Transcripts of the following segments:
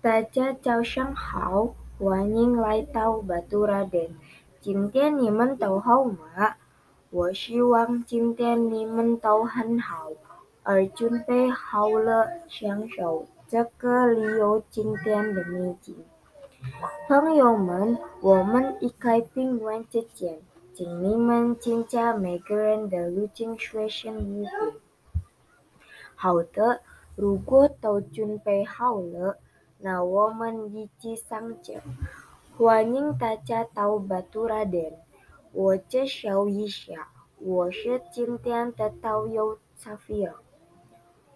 大家早上好，欢迎来到 Baturaden。今天你们都好吗？我希望今天你们都很好，而准备好了享受这个旅游景点的美景。朋友们，我们一开宾馆之前，请你们检查每个人的入境随身物品。好的，如果都准备好了，那我们一起上车。欢迎大家到 Baturaden。我介绍一下，我是今天的导游 Safira。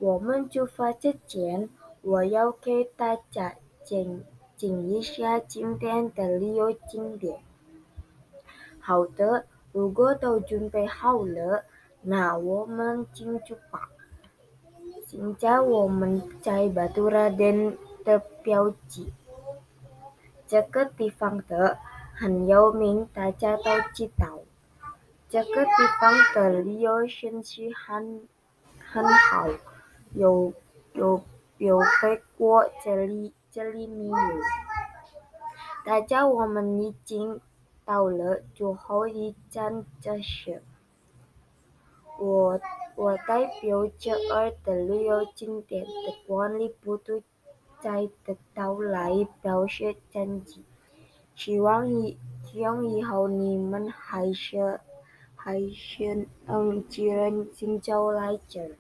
我们出发之前，我要给大家讲讲一下今天的旅游景点。好的，如果都准备好了，那我们进出发。现在我们在 Baturaden 的标记，这个地方的很有名，大家都知道。这个地方的旅游信息很很好，有有有飞过这里这里没有。大家我们已经到了最后一站，这是我我代表这儿的旅游景点的管理部队来表示感激。希望以希望以后你们还是还是能既然寻找来这儿，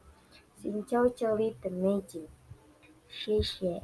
寻找这里的美景。谢谢。